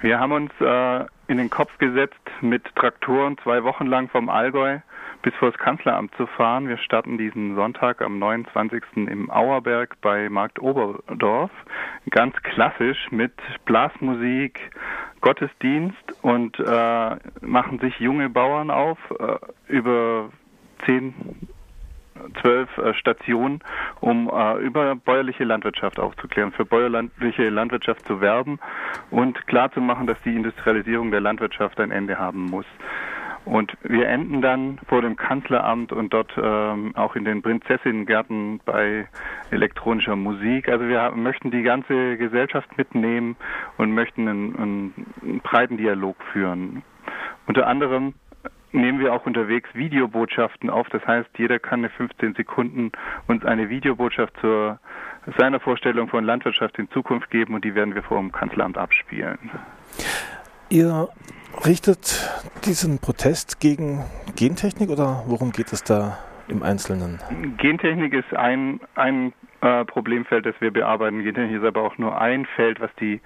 Wir haben uns äh, in den Kopf gesetzt, mit Traktoren zwei Wochen lang vom Allgäu bis vor das Kanzleramt zu fahren. Wir starten diesen Sonntag am 29. im Auerberg bei Markt Oberdorf. Ganz klassisch mit Blasmusik, Gottesdienst und äh, machen sich junge Bauern auf äh, über zehn zwölf äh, Stationen, um äh, über bäuerliche Landwirtschaft aufzuklären, für bäuerliche Landwirtschaft zu werben und klarzumachen, dass die Industrialisierung der Landwirtschaft ein Ende haben muss. Und wir enden dann vor dem Kanzleramt und dort ähm, auch in den Prinzessinnengärten bei elektronischer Musik. Also wir möchten die ganze Gesellschaft mitnehmen und möchten einen, einen breiten Dialog führen. Unter anderem nehmen wir auch unterwegs Videobotschaften auf. Das heißt, jeder kann eine 15 Sekunden uns eine Videobotschaft zur seiner Vorstellung von Landwirtschaft in Zukunft geben und die werden wir vor dem Kanzleramt abspielen. Ihr richtet diesen Protest gegen Gentechnik oder worum geht es da im Einzelnen? Gentechnik ist ein, ein äh, Problemfeld, das wir bearbeiten. Gentechnik ist aber auch nur ein Feld, was die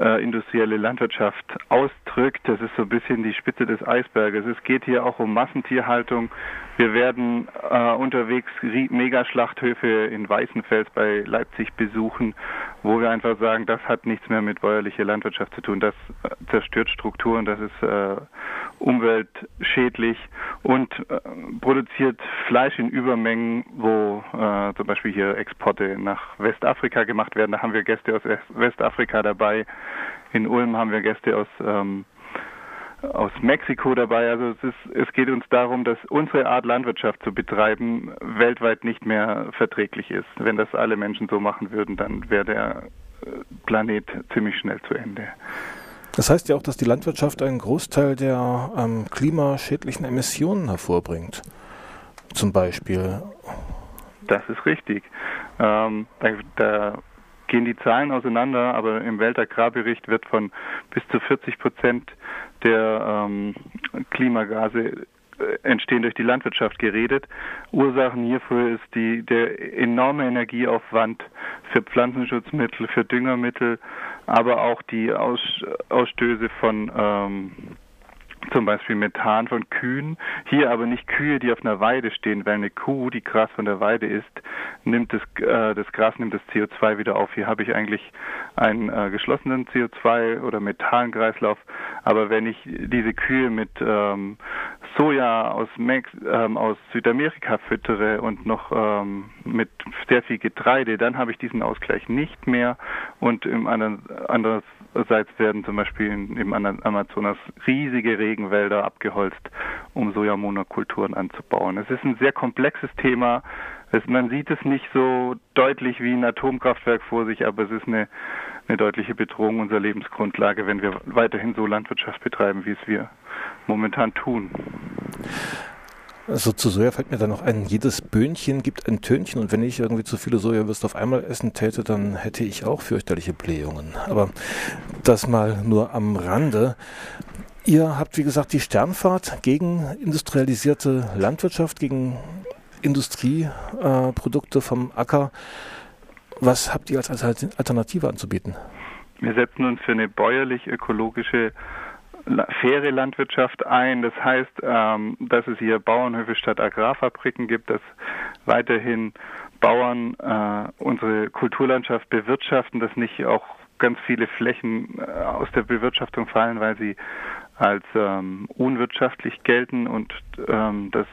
äh, industrielle Landwirtschaft ausdrückt. Das ist so ein bisschen die Spitze des Eisberges. Es geht hier auch um Massentierhaltung. Wir werden äh, unterwegs Megaschlachthöfe in Weißenfels bei Leipzig besuchen, wo wir einfach sagen, das hat nichts mehr mit bäuerlicher Landwirtschaft zu tun. Das äh, zerstört Strukturen, das ist äh, umweltschädlich und äh, produziert Fleisch in Übermengen, wo äh, zum Beispiel hier Exporte nach Westafrika gemacht werden. Da haben wir Gäste aus Westafrika dabei. In Ulm haben wir Gäste aus ähm, aus Mexiko dabei. Also es, ist, es geht uns darum, dass unsere Art Landwirtschaft zu betreiben weltweit nicht mehr verträglich ist. Wenn das alle Menschen so machen würden, dann wäre der äh, Planet ziemlich schnell zu Ende. Das heißt ja auch, dass die Landwirtschaft einen Großteil der ähm, klimaschädlichen Emissionen hervorbringt. Zum Beispiel. Das ist richtig. Ähm, da, da gehen die Zahlen auseinander, aber im Weltagrarbericht wird von bis zu 40 Prozent der ähm, Klimagase äh, entstehen durch die Landwirtschaft geredet. Ursachen hierfür ist die, der enorme Energieaufwand für Pflanzenschutzmittel, für Düngermittel, aber auch die Aus, Ausstöße von ähm, zum Beispiel Methan von Kühen. Hier aber nicht Kühe, die auf einer Weide stehen, weil eine Kuh, die Gras von der Weide isst, nimmt das, äh, das Gras nimmt das CO2 wieder auf. Hier habe ich eigentlich einen äh, geschlossenen CO2 oder Methankreislauf. Aber wenn ich diese Kühe mit ähm, Soja aus, Mex ähm, aus Südamerika füttere und noch ähm, mit sehr viel Getreide, dann habe ich diesen Ausgleich nicht mehr. Und im anderen, andererseits werden zum Beispiel im Amazonas riesige Regenwälder abgeholzt, um Sojamonokulturen anzubauen. Es ist ein sehr komplexes Thema. Es, man sieht es nicht so deutlich wie ein Atomkraftwerk vor sich, aber es ist eine, eine deutliche Bedrohung unserer Lebensgrundlage, wenn wir weiterhin so Landwirtschaft betreiben, wie es wir momentan tun. Also zu Soja fällt mir dann noch ein, jedes Böhnchen gibt ein Tönchen und wenn ich irgendwie zu viele Sojawürste auf einmal essen täte, dann hätte ich auch fürchterliche Blähungen. Aber das mal nur am Rande. Ihr habt, wie gesagt, die Sternfahrt gegen industrialisierte Landwirtschaft, gegen Industrieprodukte vom Acker. Was habt ihr als Alternative anzubieten? Wir setzen uns für eine bäuerlich-ökologische faire Landwirtschaft ein. Das heißt, ähm, dass es hier Bauernhöfe statt Agrarfabriken gibt, dass weiterhin Bauern äh, unsere Kulturlandschaft bewirtschaften, dass nicht auch ganz viele Flächen äh, aus der Bewirtschaftung fallen, weil sie als ähm, unwirtschaftlich gelten und ähm, dass,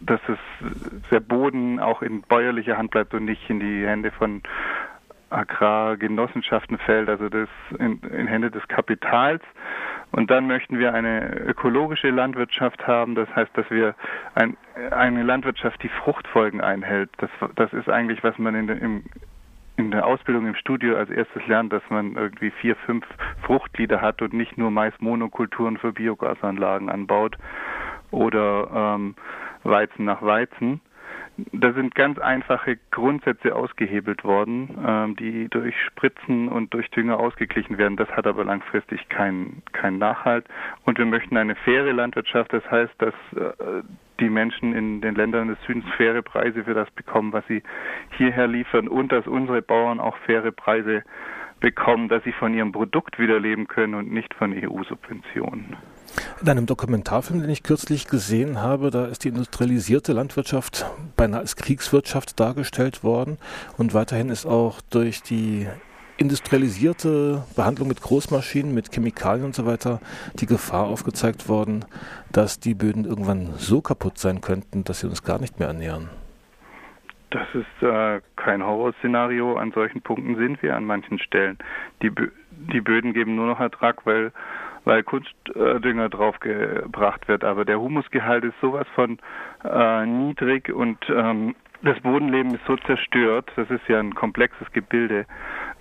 dass es der Boden auch in bäuerlicher Hand bleibt und nicht in die Hände von Agrargenossenschaften fällt, also das in, in Hände des Kapitals. Und dann möchten wir eine ökologische Landwirtschaft haben. Das heißt, dass wir ein, eine Landwirtschaft, die Fruchtfolgen einhält. Das, das ist eigentlich, was man in, im, in der Ausbildung im Studio als erstes lernt, dass man irgendwie vier, fünf Fruchtglieder hat und nicht nur Mais-Monokulturen für Biogasanlagen anbaut oder ähm, Weizen nach Weizen. Da sind ganz einfache Grundsätze ausgehebelt worden, ähm, die durch Spritzen und durch Dünger ausgeglichen werden. Das hat aber langfristig keinen keinen Nachhalt. Und wir möchten eine faire Landwirtschaft. Das heißt, dass äh, die Menschen in den Ländern des Südens faire Preise für das bekommen, was sie hierher liefern und dass unsere Bauern auch faire Preise bekommen, dass sie von ihrem Produkt wieder leben können und nicht von EU-Subventionen. In einem Dokumentarfilm, den ich kürzlich gesehen habe, da ist die industrialisierte Landwirtschaft beinahe als Kriegswirtschaft dargestellt worden und weiterhin ist auch durch die industrialisierte Behandlung mit Großmaschinen, mit Chemikalien und so weiter die Gefahr aufgezeigt worden, dass die Böden irgendwann so kaputt sein könnten, dass sie uns gar nicht mehr ernähren. Das ist äh, kein Horrorszenario. An solchen Punkten sind wir an manchen Stellen. Die, die Böden geben nur noch Ertrag, weil, weil Kunstdünger draufgebracht wird. Aber der Humusgehalt ist sowas von äh, niedrig und ähm, das Bodenleben ist so zerstört. Das ist ja ein komplexes Gebilde.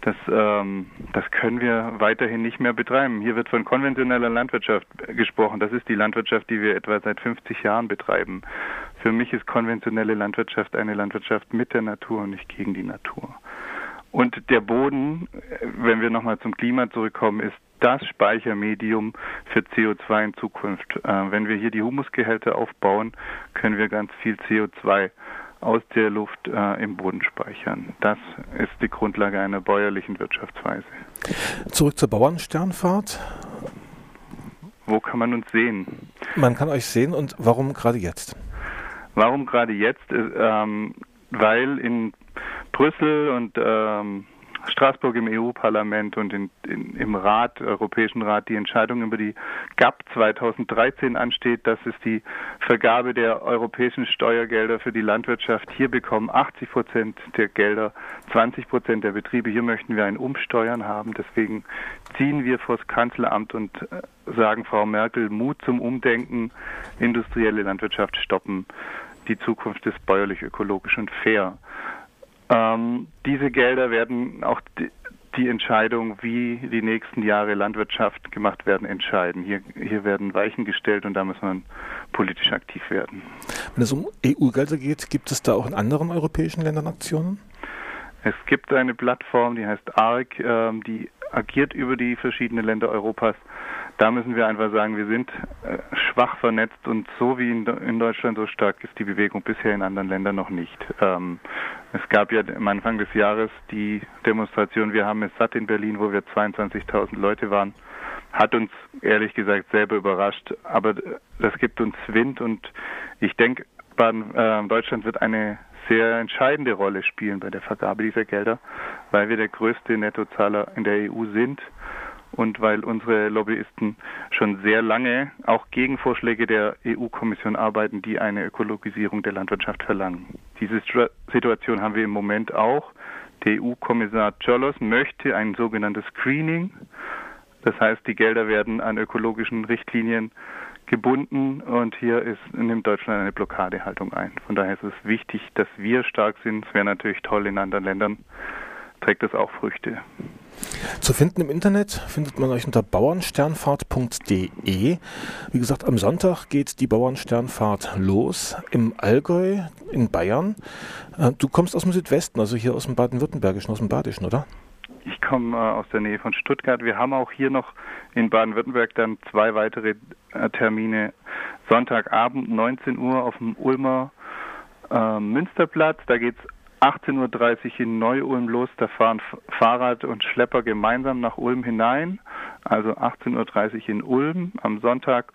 Das, ähm, das können wir weiterhin nicht mehr betreiben. Hier wird von konventioneller Landwirtschaft gesprochen. Das ist die Landwirtschaft, die wir etwa seit 50 Jahren betreiben. Für mich ist konventionelle Landwirtschaft eine Landwirtschaft mit der Natur und nicht gegen die Natur. Und der Boden, wenn wir nochmal zum Klima zurückkommen, ist das Speichermedium für CO2 in Zukunft. Äh, wenn wir hier die Humusgehälter aufbauen, können wir ganz viel CO2 aus der Luft äh, im Boden speichern. Das ist die Grundlage einer bäuerlichen Wirtschaftsweise. Zurück zur Bauernsternfahrt. Wo kann man uns sehen? Man kann euch sehen und warum gerade jetzt? Warum gerade jetzt? Ähm, weil in Brüssel und ähm, Straßburg im EU-Parlament und in, in, im Rat, Europäischen Rat, die Entscheidung über die GAP 2013 ansteht. Das ist die Vergabe der europäischen Steuergelder für die Landwirtschaft. Hier bekommen 80 Prozent der Gelder 20 Prozent der Betriebe. Hier möchten wir ein Umsteuern haben. Deswegen ziehen wir vors Kanzleramt und äh, sagen Frau Merkel, Mut zum Umdenken, industrielle Landwirtschaft stoppen. Die Zukunft ist bäuerlich, ökologisch und fair. Ähm, diese Gelder werden auch die, die, Entscheidung, wie die nächsten Jahre Landwirtschaft gemacht werden, entscheiden. Hier, hier werden Weichen gestellt und da muss man politisch aktiv werden. Wenn es um EU-Gelder geht, gibt es da auch in anderen europäischen Ländern Aktionen? Es gibt eine Plattform, die heißt ARC, ähm, die agiert über die verschiedenen Länder Europas da müssen wir einfach sagen, wir sind äh, schwach vernetzt und so wie in, Deutschland so stark ist die Bewegung bisher in anderen Ländern noch nicht. Ähm, es gab ja am Anfang des Jahres die Demonstration Wir haben es satt in Berlin, wo wir 22.000 Leute waren. Hat uns ehrlich gesagt selber überrascht, aber das gibt uns Wind und ich denke, Baden, äh, Deutschland wird eine sehr entscheidende Rolle spielen bei der Vergabe dieser Gelder, weil wir der größte Nettozahler in der EU sind und weil unsere Lobbyisten schon sehr lange auch gegen Vorschläge der EU-Kommission arbeiten, die eine Ökologisierung der Landwirtschaft verlangen. Diese Situation haben wir im Moment auch. Der EU-Kommissar Cholos möchte ein sogenanntes Screening. Das heißt, die Gelder werden an ökologischen Richtlinien gebunden und hier ist, nimmt Deutschland eine Blockadehaltung ein. Von daher ist es wichtig, dass wir stark sind. Es wäre natürlich toll in anderen Ländern, trägt es auch Früchte. Zu finden im Internet findet man euch unter bauernsternfahrt.de. Wie gesagt, am Sonntag geht die Bauernsternfahrt los im Allgäu in Bayern. Äh, du kommst aus dem Südwesten, also hier aus dem Baden-Württembergischen, aus dem Badischen, oder? Ich komme äh, aus der Nähe von Stuttgart. Wir haben auch hier noch in Baden-Württemberg dann zwei weitere äh, Termine. Sonntagabend 19 Uhr auf dem Ulmer äh, Münsterplatz. Da geht es 18.30 Uhr in Neu-Ulm los. Da fahren Fahrrad und Schlepper gemeinsam nach Ulm hinein. Also 18.30 Uhr in Ulm am Sonntag.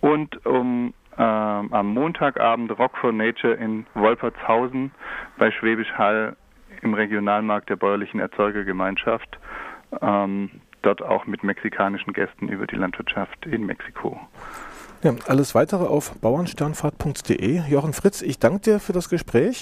Und um äh, am Montagabend Rock for Nature in Wolpertshausen bei Schwäbisch Hall im Regionalmarkt der bäuerlichen Erzeugergemeinschaft. Ähm, dort auch mit mexikanischen Gästen über die Landwirtschaft in Mexiko. Ja, alles weitere auf bauernsternfahrt.de. Jochen Fritz, ich danke dir für das Gespräch.